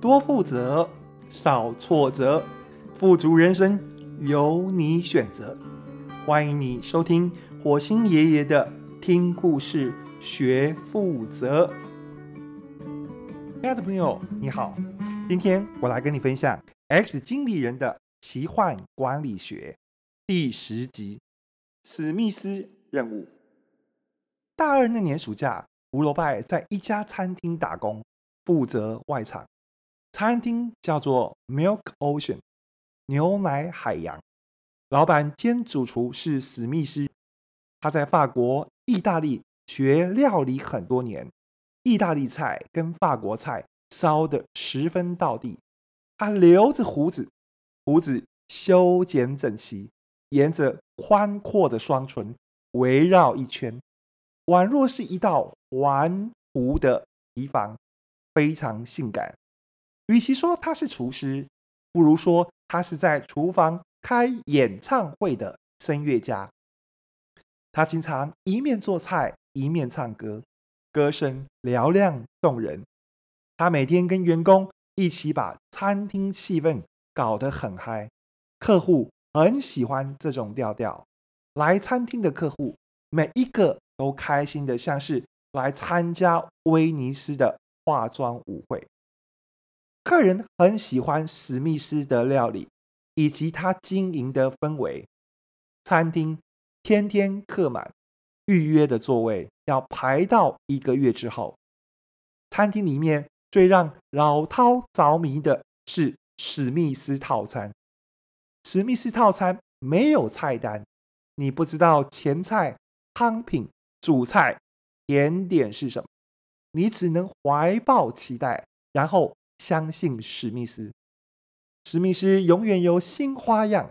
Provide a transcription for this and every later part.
多负责，少挫折，富足人生由你选择。欢迎你收听火星爷爷的听故事学负责。亲爱的朋友，你好，今天我来跟你分享《X 经理人的奇幻管理学》第十集：史密斯任务。大二那年暑假，胡罗拜在一家餐厅打工，负责外场。餐厅叫做 Milk Ocean，牛奶海洋。老板兼主厨是史密斯，他在法国、意大利学料理很多年，意大利菜跟法国菜烧得十分道地。他留着胡子，胡子修剪整齐，沿着宽阔的双唇围绕一圈。宛若是一道环弧的堤防，非常性感。与其说他是厨师，不如说他是在厨房开演唱会的声乐家。他经常一面做菜一面唱歌，歌声嘹亮动人。他每天跟员工一起把餐厅气氛搞得很嗨，客户很喜欢这种调调。来餐厅的客户每一个。都开心的像是来参加威尼斯的化妆舞会。客人很喜欢史密斯的料理以及他经营的氛围。餐厅天天客满，预约的座位要排到一个月之后。餐厅里面最让老饕着迷的是史密斯套餐。史密斯套餐没有菜单，你不知道前菜、汤品。主菜、甜点是什么？你只能怀抱期待，然后相信史密斯。史密斯永远有新花样，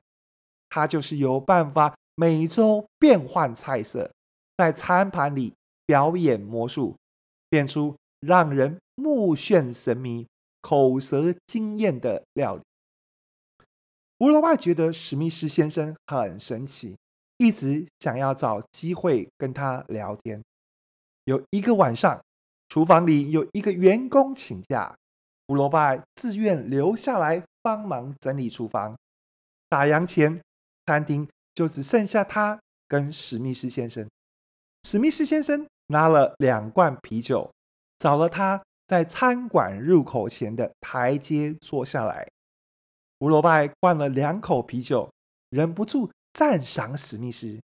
他就是有办法每周变换菜色，在餐盘里表演魔术，变出让人目眩神迷、口舌惊艳的料理。胡罗拜觉得史密斯先生很神奇。一直想要找机会跟他聊天。有一个晚上，厨房里有一个员工请假，胡罗拜自愿留下来帮忙整理厨房。打烊前，餐厅就只剩下他跟史密斯先生。史密斯先生拿了两罐啤酒，找了他在餐馆入口前的台阶坐下来。胡罗拜灌了两口啤酒，忍不住。赞赏史密斯，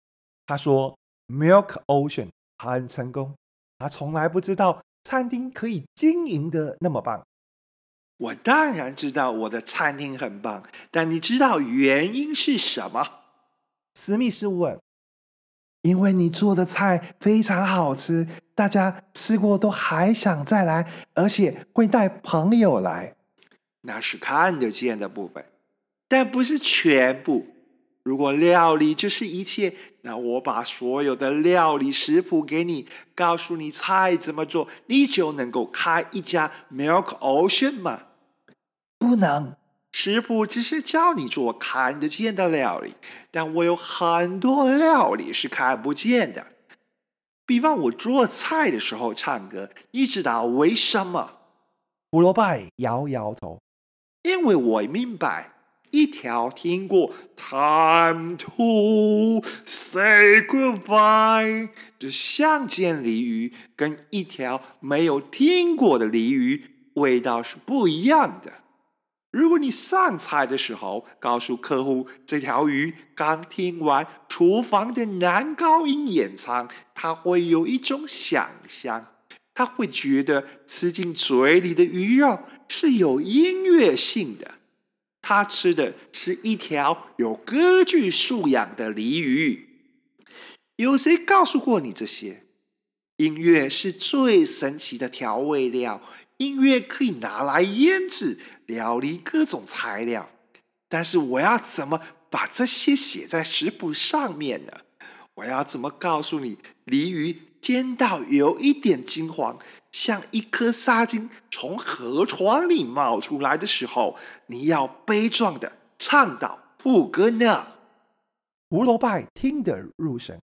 他说：“Milk Ocean 很成功，他从来不知道餐厅可以经营的那么棒。”我当然知道我的餐厅很棒，但你知道原因是什么？史密斯问。“因为你做的菜非常好吃，大家吃过都还想再来，而且会带朋友来。”那是看得见的部分，但不是全部。如果料理就是一切，那我把所有的料理食谱给你，告诉你菜怎么做，你就能够开一家 Milk Ocean 吗？不能，师傅只是教你做看得见的料理，但我有很多料理是看不见的。比方我做菜的时候唱歌，你知道为什么？胡萝卜摇摇头，因为我明白。一条听过 “time to say goodbye” 的乡间鲤鱼，跟一条没有听过的鲤鱼，味道是不一样的。如果你上菜的时候告诉客户这条鱼刚听完厨房的男高音演唱，他会有一种想象，他会觉得吃进嘴里的鱼肉是有音乐性的。他吃的是一条有歌剧素养的鲤鱼。有谁告诉过你这些？音乐是最神奇的调味料，音乐可以拿来腌制料理各种材料。但是我要怎么把这些写在食谱上面呢？我要怎么告诉你，鲤鱼煎到有一点金黄？像一颗沙金从河床里冒出来的时候，你要悲壮的唱到副歌呢。胡罗拜听得入神。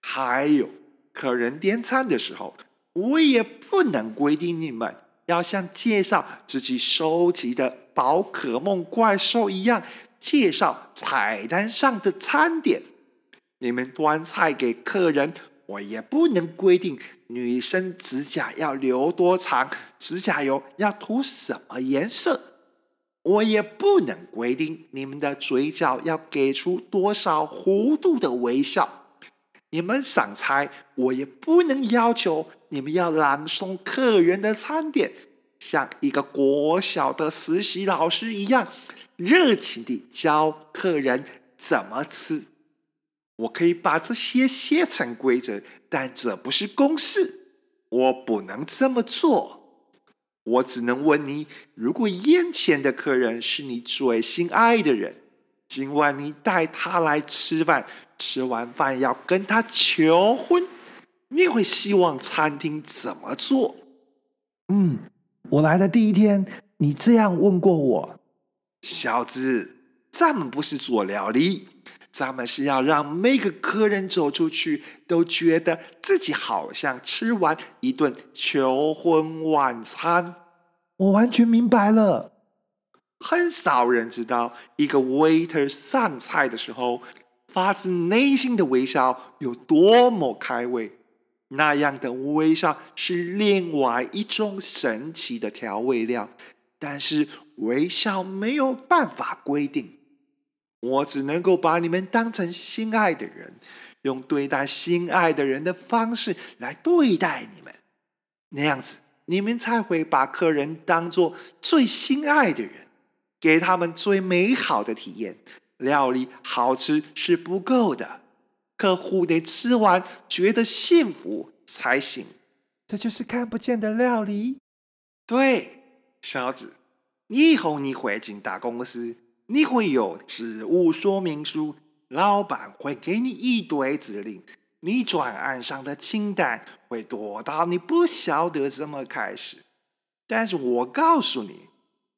还有，客人点餐的时候，我也不能规定你们要像介绍自己收集的宝可梦怪兽一样，介绍菜单上的餐点。你们端菜给客人，我也不能规定女生指甲要留多长，指甲油要涂什么颜色。我也不能规定你们的嘴角要给出多少弧度的微笑。你们上菜，我也不能要求你们要朗诵客人的餐点，像一个国小的实习老师一样，热情地教客人怎么吃。我可以把这些写成规则，但这不是公式，我不能这么做。我只能问你：如果眼前的客人是你最心爱的人，今晚你带他来吃饭，吃完饭要跟他求婚，你会希望餐厅怎么做？嗯，我来的第一天，你这样问过我，小子，咱们不是做料理，咱们是要让每个客人走出去都觉得自己好像吃完一顿求婚晚餐。我完全明白了。很少人知道，一个 waiter 上菜的时候，发自内心的微笑有多么开胃。那样的微笑是另外一种神奇的调味料，但是微笑没有办法规定。我只能够把你们当成心爱的人，用对待心爱的人的方式来对待你们，那样子你们才会把客人当做最心爱的人。给他们最美好的体验。料理好吃是不够的，客户得吃完觉得幸福才行。这就是看不见的料理。对，小子，以后你会进大公司，你会有职务说明书，老板会给你一堆指令，你转案上的清单会多到你不晓得怎么开始。但是我告诉你。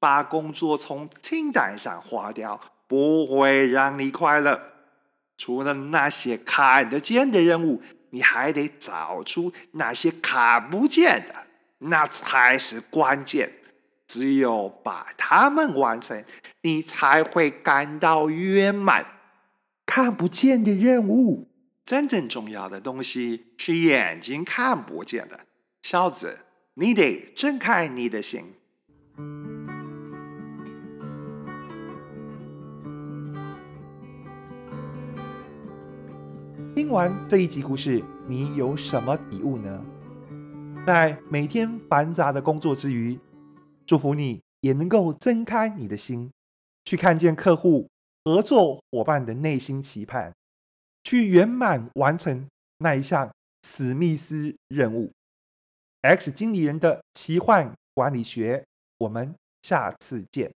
把工作从清单上划掉，不会让你快乐。除了那些看得见的任务，你还得找出那些看不见的，那才是关键。只有把它们完成，你才会感到圆满。看不见的任务，真正重要的东西是眼睛看不见的。小子，你得睁开你的心。听完这一集故事，你有什么体悟呢？在每天繁杂的工作之余，祝福你也能够睁开你的心，去看见客户、合作伙伴的内心期盼，去圆满完成那一项史密斯任务。X 经理人的奇幻管理学，我们下次见。